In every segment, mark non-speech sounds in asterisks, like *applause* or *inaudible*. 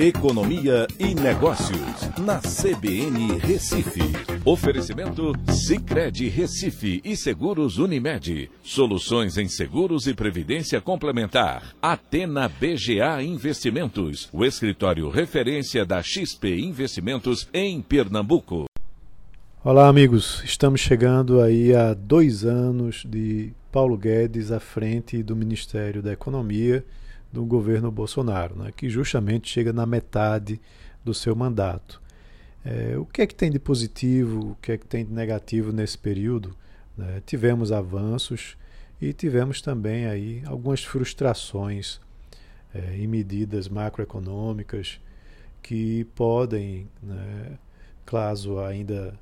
Economia e Negócios, na CBN Recife. Oferecimento Cicred Recife e Seguros Unimed. Soluções em seguros e previdência complementar. Atena BGA Investimentos, o escritório referência da XP Investimentos em Pernambuco. Olá, amigos. Estamos chegando aí a dois anos de Paulo Guedes à frente do Ministério da Economia do governo Bolsonaro, né, que justamente chega na metade do seu mandato. É, o que é que tem de positivo, o que é que tem de negativo nesse período? Né? Tivemos avanços e tivemos também aí algumas frustrações é, em medidas macroeconômicas que podem, né, caso ainda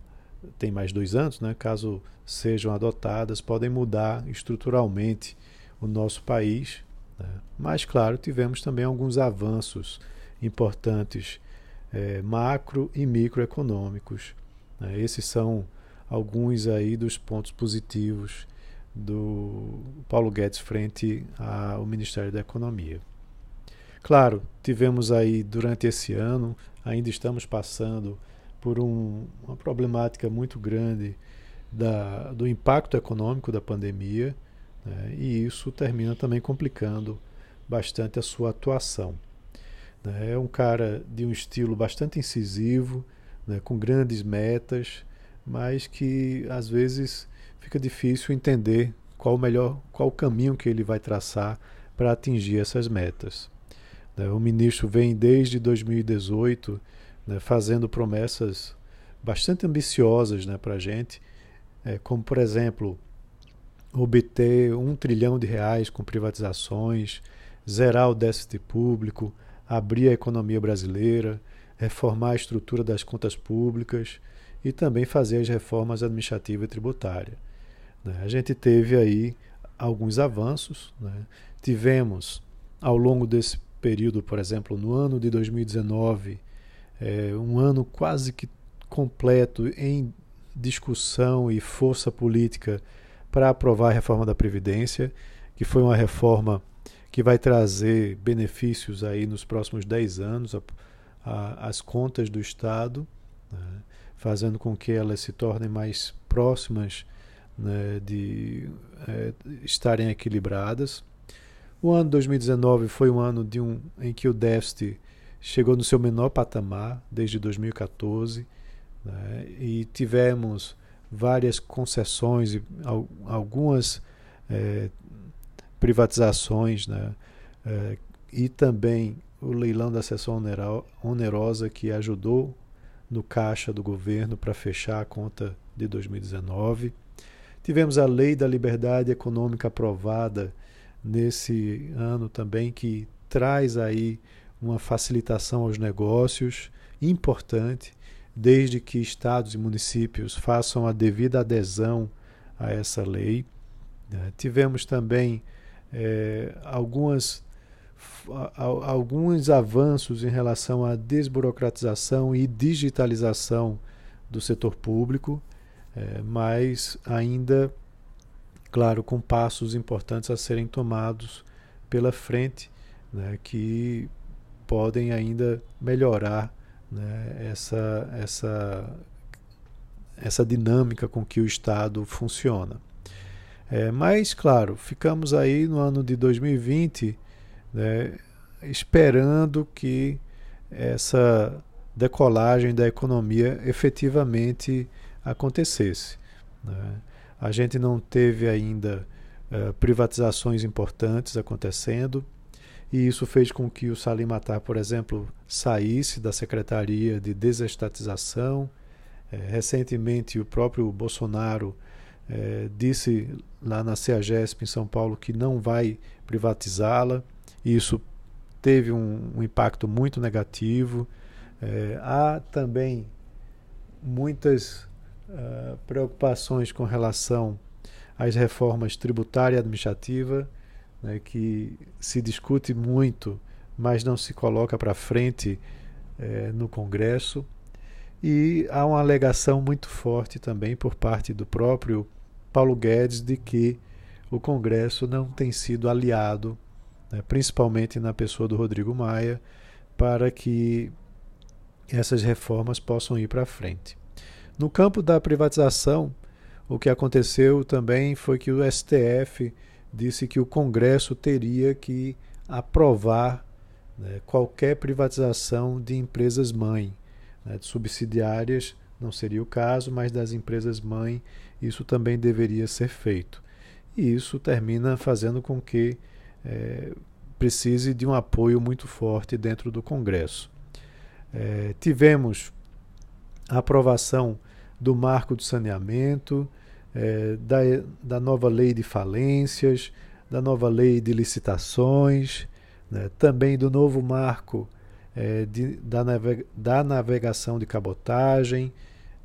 tem mais dois anos, né, caso sejam adotadas, podem mudar estruturalmente o nosso país né? Mas, claro, tivemos também alguns avanços importantes é, macro e microeconômicos. Né? Esses são alguns aí dos pontos positivos do Paulo Guedes frente ao Ministério da Economia. Claro, tivemos aí durante esse ano, ainda estamos passando por um, uma problemática muito grande da, do impacto econômico da pandemia né? e isso termina também complicando bastante a sua atuação. Né? É um cara de um estilo bastante incisivo, né? com grandes metas, mas que às vezes fica difícil entender qual o melhor, qual o caminho que ele vai traçar para atingir essas metas. Né? O ministro vem desde 2018 né, fazendo promessas bastante ambiciosas né, para a gente, é, como por exemplo obter um trilhão de reais com privatizações, zerar o déficit público, abrir a economia brasileira, reformar a estrutura das contas públicas e também fazer as reformas administrativa e tributária. Né? A gente teve aí alguns avanços. Né? Tivemos, ao longo desse período, por exemplo, no ano de 2019, é, um ano quase que completo em discussão e força política para aprovar a reforma da Previdência, que foi uma reforma que vai trazer benefícios aí nos próximos 10 anos às contas do Estado, né, fazendo com que elas se tornem mais próximas né, de é, estarem equilibradas. O ano 2019 foi um ano de um, em que o déficit chegou no seu menor patamar desde 2014 né, e tivemos várias concessões e algumas é, privatizações, né? É, e também o leilão da sessão onerosa que ajudou no caixa do governo para fechar a conta de 2019. Tivemos a Lei da Liberdade Econômica aprovada nesse ano também, que traz aí uma facilitação aos negócios importante desde que estados e municípios façam a devida adesão a essa lei. Né? Tivemos também é, algumas, alguns avanços em relação à desburocratização e digitalização do setor público, é, mas ainda, claro, com passos importantes a serem tomados pela frente, né, que podem ainda melhorar né, essa, essa, essa dinâmica com que o Estado funciona. É, mas, claro, ficamos aí no ano de 2020 né, esperando que essa decolagem da economia efetivamente acontecesse. Né? A gente não teve ainda uh, privatizações importantes acontecendo, e isso fez com que o Salim Matar, por exemplo, saísse da Secretaria de Desestatização. É, recentemente, o próprio Bolsonaro é, disse lá na CEAGESP em São Paulo que não vai privatizá-la. Isso teve um, um, impacto muito negativo. É, há também muitas uh, preocupações com relação às reformas tributária e administrativa né, que se discute muito, mas não se coloca para frente é, no Congresso. E há uma alegação muito forte também por parte do próprio Paulo Guedes de que o Congresso não tem sido aliado, né, principalmente na pessoa do Rodrigo Maia, para que essas reformas possam ir para frente. No campo da privatização, o que aconteceu também foi que o STF disse que o Congresso teria que aprovar né, qualquer privatização de empresas mãe, né, de subsidiárias não seria o caso, mas das empresas mãe isso também deveria ser feito. E isso termina fazendo com que é, precise de um apoio muito forte dentro do Congresso. É, tivemos a aprovação do marco do saneamento, é, da, da nova lei de falências, da nova lei de licitações, né, também do novo marco é, de, da, navega, da, navegação de cabotagem.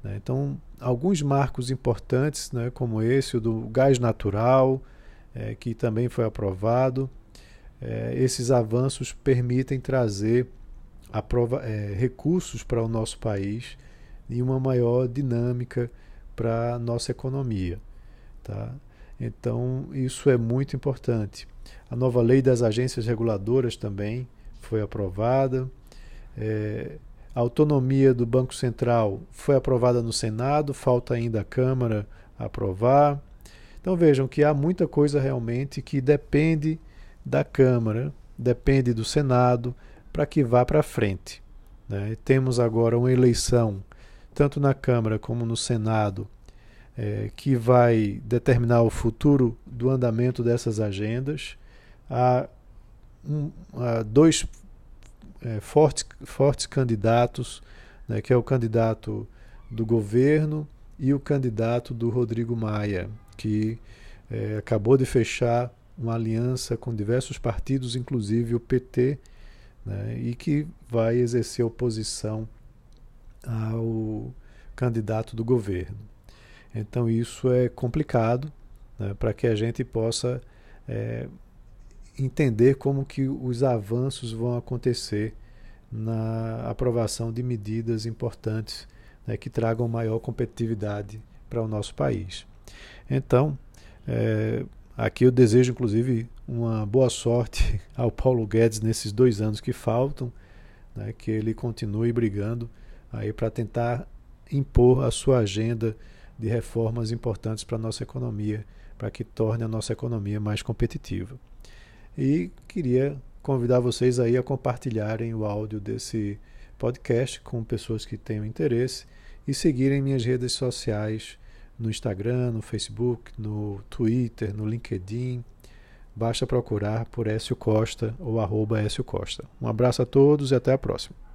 Né, então, alguns marcos importantes, né, como esse, o do gás natural, é, que também foi aprovado. É, esses avanços permitem trazer é, recursos para o nosso país e uma maior dinâmica para a nossa economia. Tá? Então, isso é muito importante. A nova lei das agências reguladoras também foi aprovada. É, a autonomia do Banco Central foi aprovada no Senado, falta ainda a Câmara aprovar. Então vejam que há muita coisa realmente que depende da Câmara, depende do Senado, para que vá para frente. Né? Temos agora uma eleição, tanto na Câmara como no Senado, é, que vai determinar o futuro do andamento dessas agendas. Há, um, há dois é, fortes, fortes candidatos, né, que é o candidato do governo e o candidato do Rodrigo Maia, que é, acabou de fechar uma aliança com diversos partidos, inclusive o PT, né, e que vai exercer oposição ao candidato do governo. Então isso é complicado né, para que a gente possa é, entender como que os avanços vão acontecer na aprovação de medidas importantes né, que tragam maior competitividade para o nosso país. Então, é, aqui eu desejo inclusive uma boa sorte *laughs* ao Paulo Guedes nesses dois anos que faltam, né, que ele continue brigando aí para tentar impor a sua agenda de reformas importantes para a nossa economia, para que torne a nossa economia mais competitiva. E queria convidar vocês aí a compartilharem o áudio desse podcast com pessoas que tenham interesse e seguirem minhas redes sociais no Instagram, no Facebook, no Twitter, no LinkedIn. Basta procurar por Écio Costa ou arroba Écio Costa. Um abraço a todos e até a próxima.